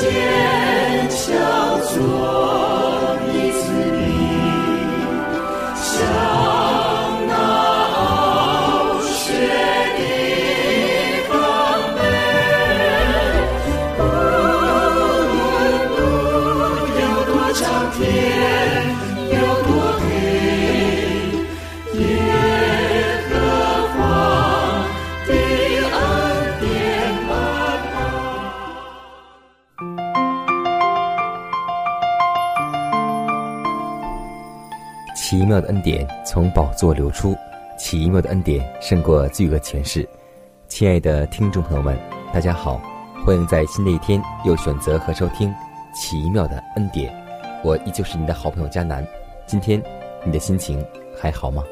奇恩典从宝座流出，奇妙的恩典胜过罪恶权势。亲爱的听众朋友们，大家好，欢迎在新的一天又选择和收听奇妙的恩典。我依旧是你的好朋友佳南。今天你的心情还好吗？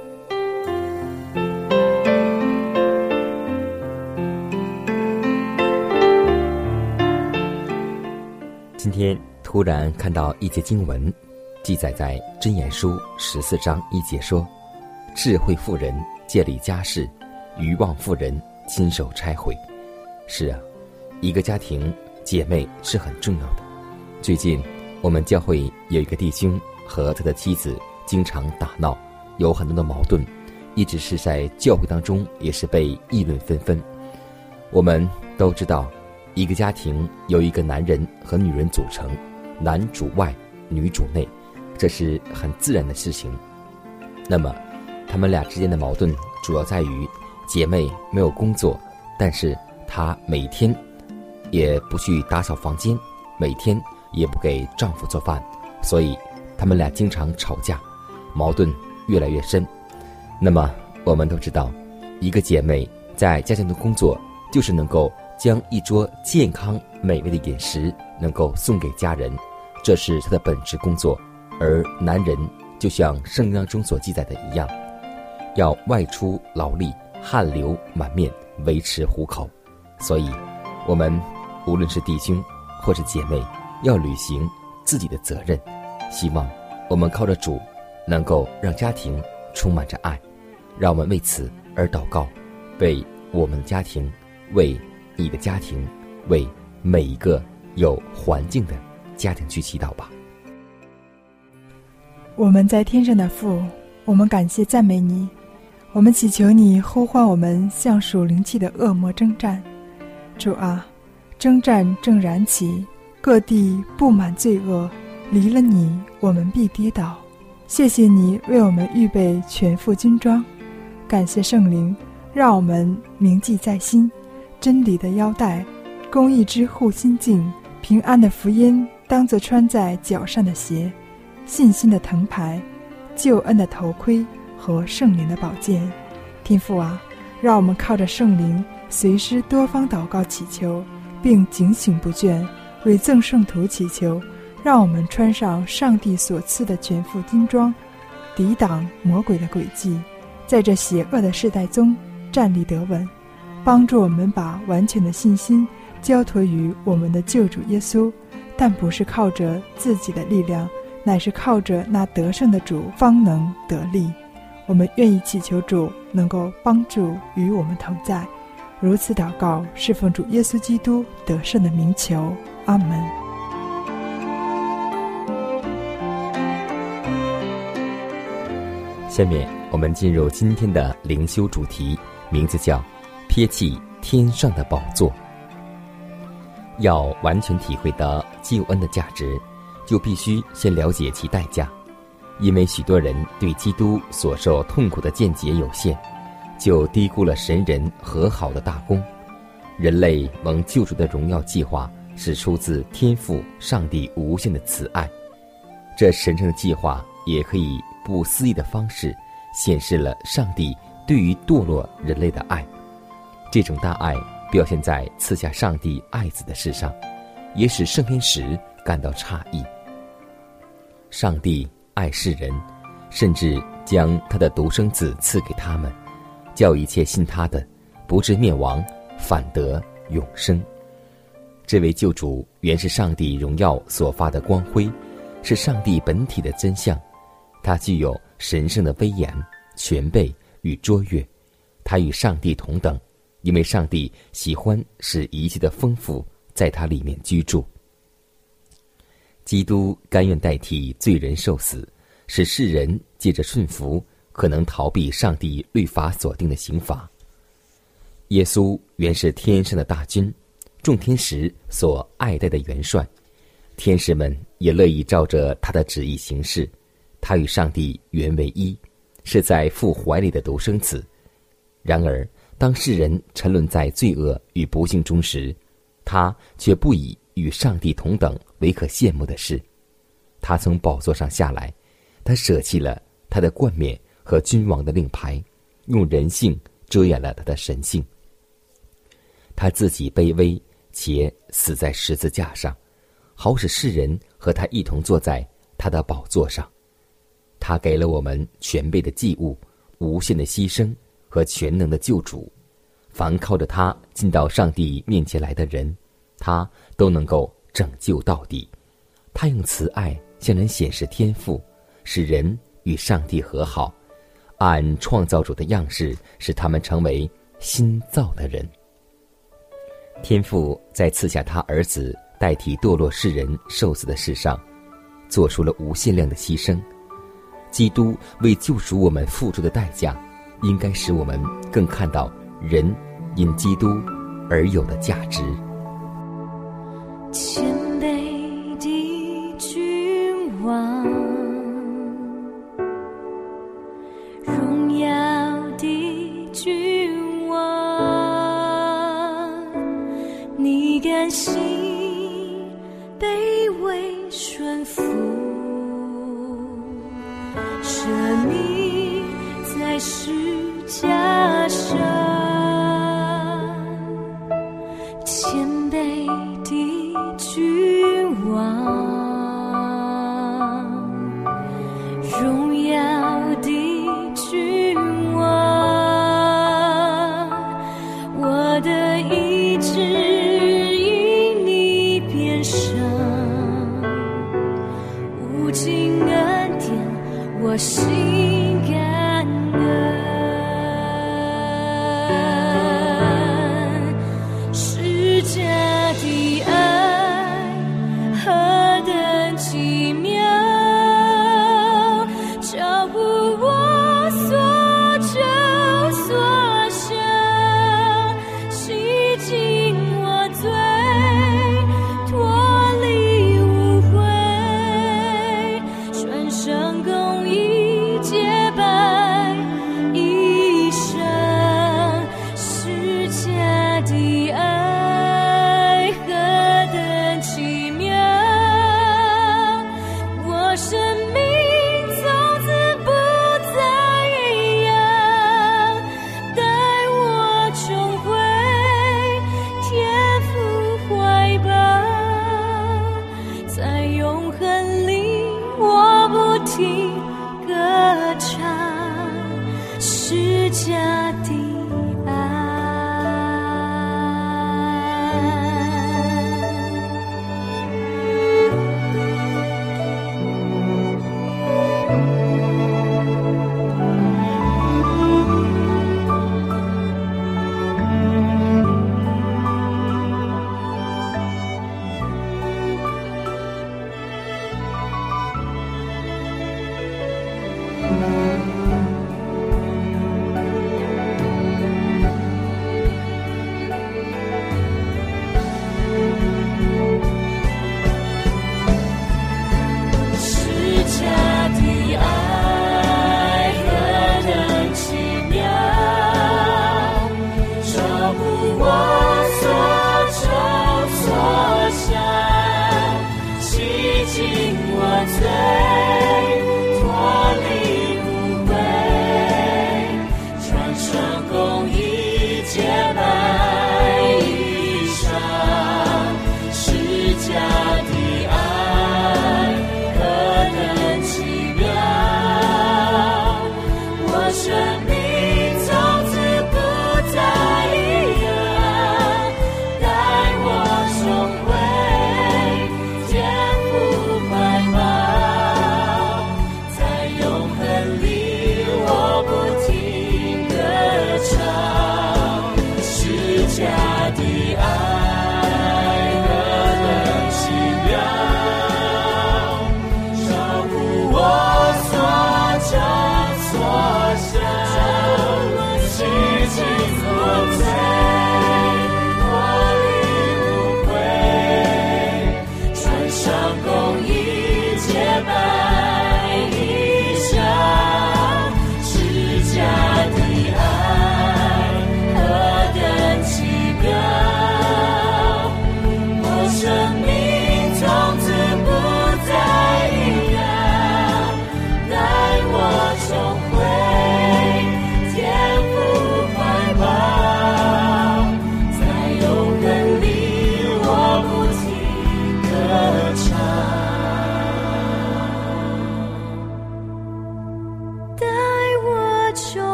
今天突然看到一节经文。记载在《真言书》十四章一节说：“智慧妇人建立家室，愚妄妇人亲手拆毁。”是啊，一个家庭姐妹是很重要的。最近我们教会有一个弟兄和他的妻子经常打闹，有很多的矛盾，一直是在教会当中也是被议论纷纷。我们都知道，一个家庭由一个男人和女人组成，男主外，女主内。这是很自然的事情。那么，他们俩之间的矛盾主要在于，姐妹没有工作，但是她每天也不去打扫房间，每天也不给丈夫做饭，所以他们俩经常吵架，矛盾越来越深。那么，我们都知道，一个姐妹在家庭的工作就是能够将一桌健康美味的饮食能够送给家人，这是她的本职工作。而男人就像圣经中所记载的一样，要外出劳力，汗流满面维持糊口。所以，我们无论是弟兄或是姐妹，要履行自己的责任。希望我们靠着主，能够让家庭充满着爱。让我们为此而祷告，为我们的家庭，为你的家庭，为每一个有环境的家庭去祈祷吧。我们在天上的父，我们感谢赞美你，我们祈求你呼唤我们向属灵气的恶魔征战。主啊，征战正燃起，各地布满罪恶，离了你，我们必跌倒。谢谢你为我们预备全副军装，感谢圣灵，让我们铭记在心，真理的腰带，公义之护心镜，平安的福音当作穿在脚上的鞋。信心的藤牌，救恩的头盔和圣灵的宝剑，天父啊，让我们靠着圣灵，随时多方祷告祈求，并警醒不倦，为赠圣徒祈求。让我们穿上上帝所赐的全副军装，抵挡魔鬼的诡计，在这邪恶的时代中站立得稳，帮助我们把完全的信心交托于我们的救主耶稣，但不是靠着自己的力量。乃是靠着那得胜的主方能得力，我们愿意祈求主能够帮助与我们同在，如此祷告，侍奉主耶稣基督得胜的名求，阿门。下面我们进入今天的灵修主题，名字叫“撇弃天上的宝座”，要完全体会到救恩的价值。就必须先了解其代价，因为许多人对基督所受痛苦的见解有限，就低估了神人和好的大功。人类蒙救主的荣耀计划是出自天赋上帝无限的慈爱，这神圣的计划也可以不思议的方式显示了上帝对于堕落人类的爱。这种大爱表现在赐下上帝爱子的事上，也使圣天使感到诧异。上帝爱世人，甚至将他的独生子赐给他们，叫一切信他的，不至灭亡，反得永生。这位救主原是上帝荣耀所发的光辉，是上帝本体的真相。他具有神圣的威严、权备与卓越，他与上帝同等。因为上帝喜欢使一切的丰富在他里面居住，基督甘愿代替罪人受死，使世人借着顺服可能逃避上帝律法所定的刑罚。耶稣原是天上的大军，众天使所爱戴的元帅，天使们也乐意照着他的旨意行事。他与上帝原为一，是在父怀里的独生子。然而。当世人沉沦在罪恶与不幸中时，他却不以与上帝同等唯可羡慕的事。他从宝座上下来，他舍弃了他的冠冕和君王的令牌，用人性遮掩了他的神性。他自己卑微且死在十字架上，好使世人和他一同坐在他的宝座上。他给了我们全备的祭物，无限的牺牲。和全能的救主，凡靠着他进到上帝面前来的人，他都能够拯救到底。他用慈爱向人显示天赋，使人与上帝和好，按创造主的样式，使他们成为新造的人。天父在赐下他儿子代替堕落世人受死的事上，做出了无限量的牺牲。基督为救赎我们付出的代价。应该使我们更看到人因基督而有的价值。千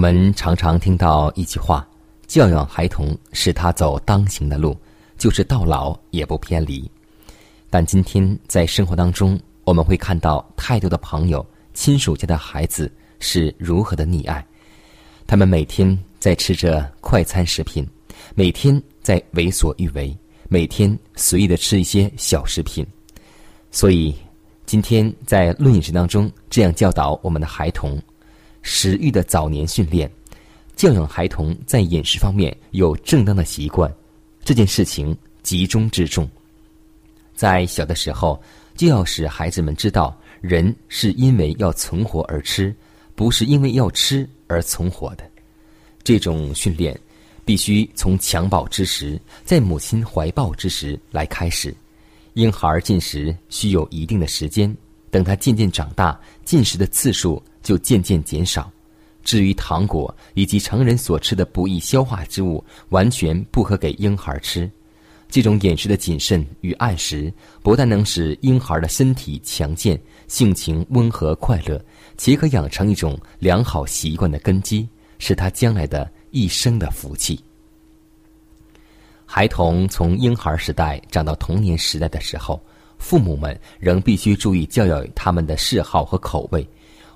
我们常常听到一句话：“教养孩童，使他走当行的路，就是到老也不偏离。”但今天在生活当中，我们会看到太多的朋友、亲属家的孩子是如何的溺爱。他们每天在吃着快餐食品，每天在为所欲为，每天随意的吃一些小食品。所以，今天在论饮食当中，这样教导我们的孩童。食欲的早年训练，教养孩童在饮食方面有正当的习惯，这件事情集中之重。在小的时候，就要使孩子们知道，人是因为要存活而吃，不是因为要吃而存活的。这种训练必须从襁褓之时，在母亲怀抱之时来开始。婴孩进食需有一定的时间，等他渐渐长大，进食的次数。就渐渐减少。至于糖果以及成人所吃的不易消化之物，完全不可给婴孩吃。这种饮食的谨慎与按时，不但能使婴孩的身体强健、性情温和快乐，且可养成一种良好习惯的根基，是他将来的一生的福气。孩童从婴孩时代长到童年时代的时候，父母们仍必须注意教养他们的嗜好和口味。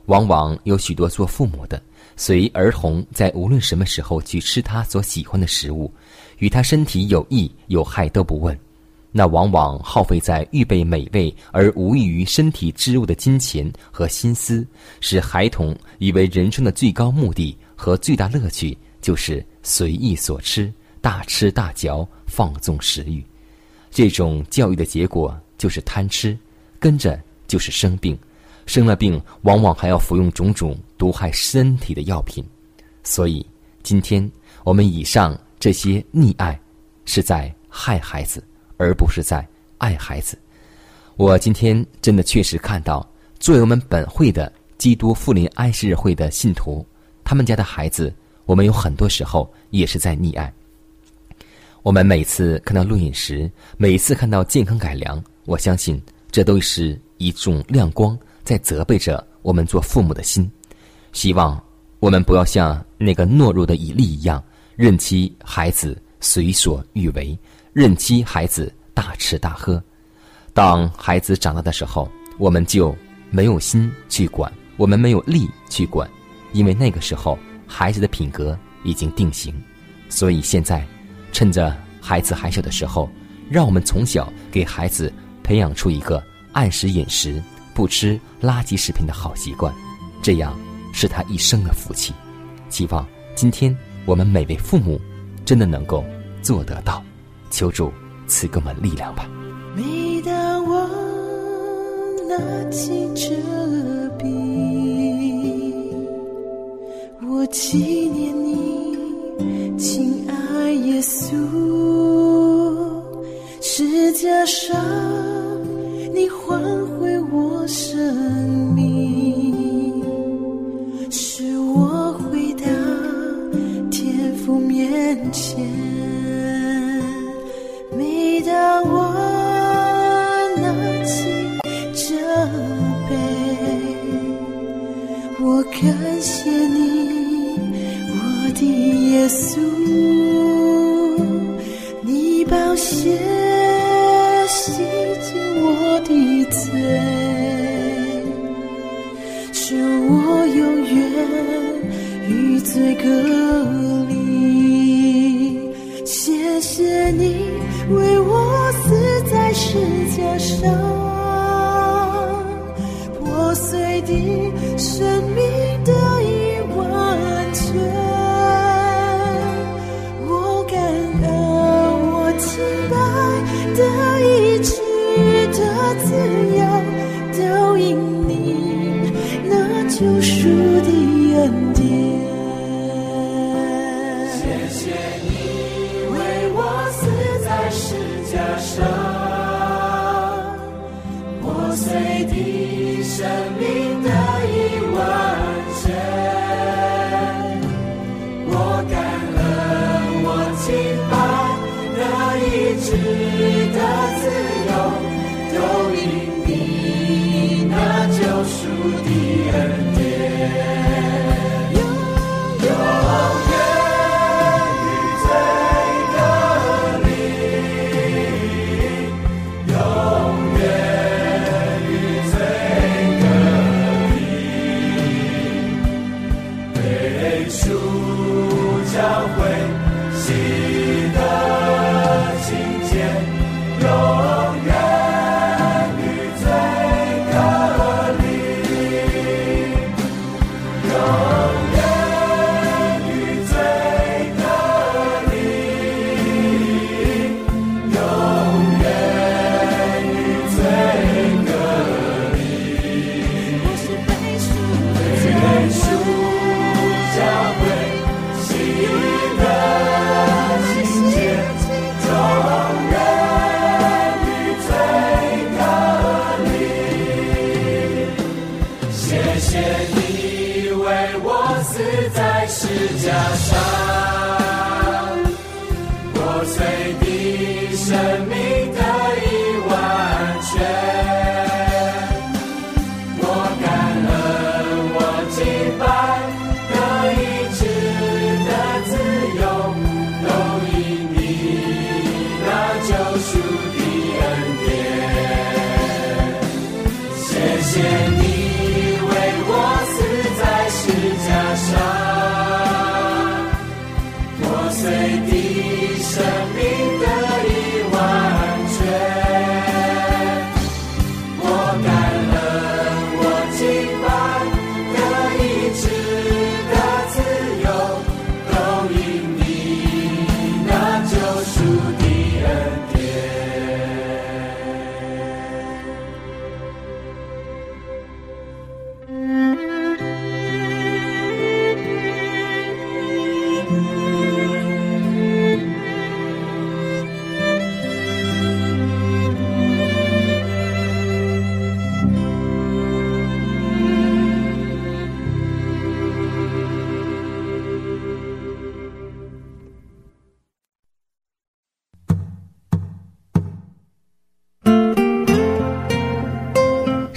往往有许多做父母的，随儿童在无论什么时候去吃他所喜欢的食物，与他身体有益有害都不问，那往往耗费在预备美味而无益于身体之物的金钱和心思，使孩童以为人生的最高目的和最大乐趣就是随意所吃，大吃大嚼，放纵食欲。这种教育的结果就是贪吃，跟着就是生病。生了病，往往还要服用种种毒害身体的药品，所以今天我们以上这些溺爱，是在害孩子，而不是在爱孩子。我今天真的确实看到，作为我们本会的基督复临安息日会的信徒，他们家的孩子，我们有很多时候也是在溺爱。我们每次看到录影时，每次看到健康改良，我相信这都是一种亮光。在责备着我们做父母的心，希望我们不要像那个懦弱的以利一样，任其孩子随所欲为，任其孩子大吃大喝。当孩子长大的时候，我们就没有心去管，我们没有力去管，因为那个时候孩子的品格已经定型。所以现在，趁着孩子还小的时候，让我们从小给孩子培养出一个按时饮食。不吃垃圾食品的好习惯，这样是他一生的福气。希望今天我们每位父母真的能够做得到，求主赐给我们力量吧。每当我拿起这笔，我纪念你，亲爱耶稣，世界上你还生命，使我回到天父面前。每当我拿起这杯，我感谢你，我的耶稣，你宝血。你生命的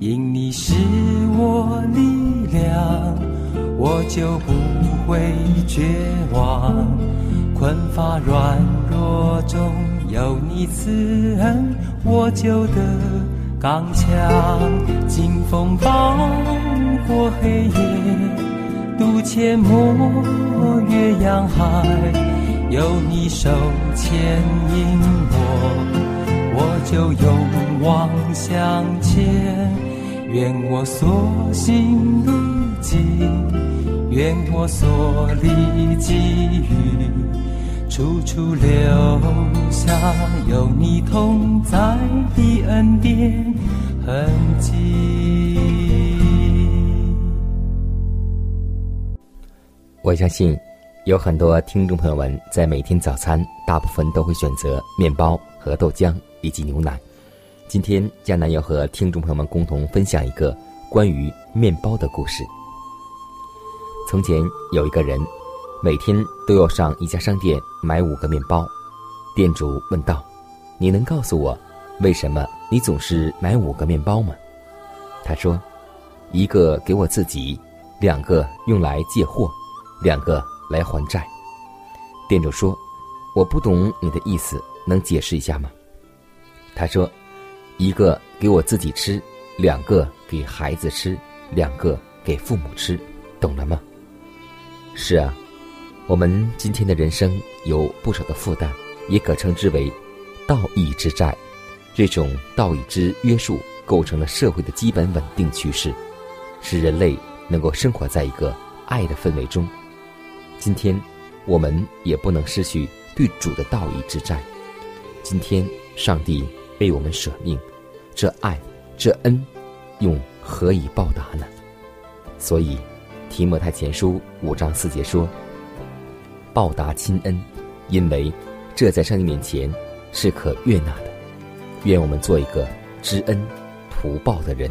因你是我力量，我就不会绝望。困乏软弱中有你慈恩，我就得刚强。经风暴过黑夜，渡阡陌越洋海，有你手牵引，我就勇往向前。愿我所行路径，愿我所立给予，处处留下有你同在的恩典痕迹。我相信，有很多听众朋友们在每天早餐，大部分都会选择面包和豆浆以及牛奶。今天，江南要和听众朋友们共同分享一个关于面包的故事。从前有一个人，每天都要上一家商店买五个面包。店主问道：“你能告诉我，为什么你总是买五个面包吗？”他说：“一个给我自己，两个用来借货，两个来还债。”店主说：“我不懂你的意思，能解释一下吗？”他说。一个给我自己吃，两个给孩子吃，两个给父母吃，懂了吗？是啊，我们今天的人生有不少的负担，也可称之为道义之债。这种道义之约束构成了社会的基本稳定趋势，使人类能够生活在一个爱的氛围中。今天，我们也不能失去对主的道义之债。今天，上帝为我们舍命，这爱，这恩，用何以报答呢？所以，提摩太前书五章四节说：“报答亲恩，因为这在上帝面前是可悦纳的。”愿我们做一个知恩图报的人。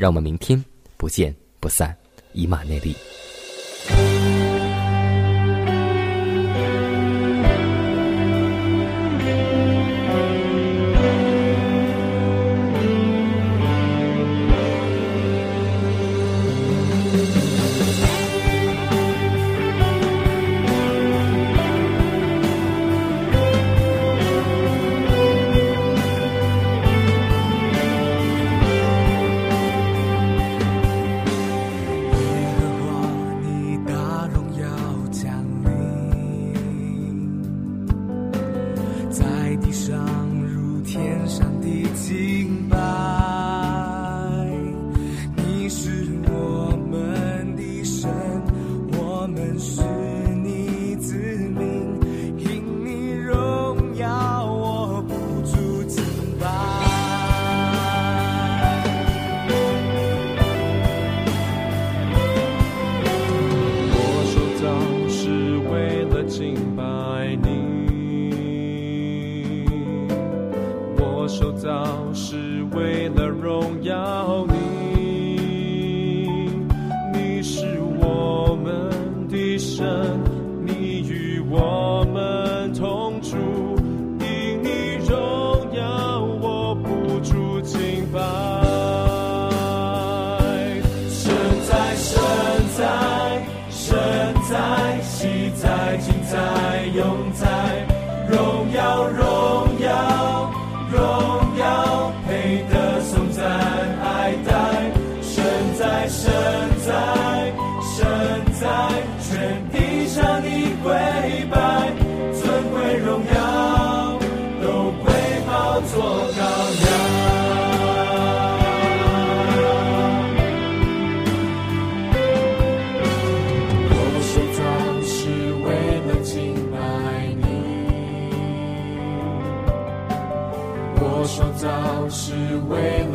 让我们明天不见不散，以马内利。做羔羊，我受造是为了敬拜你，我是为。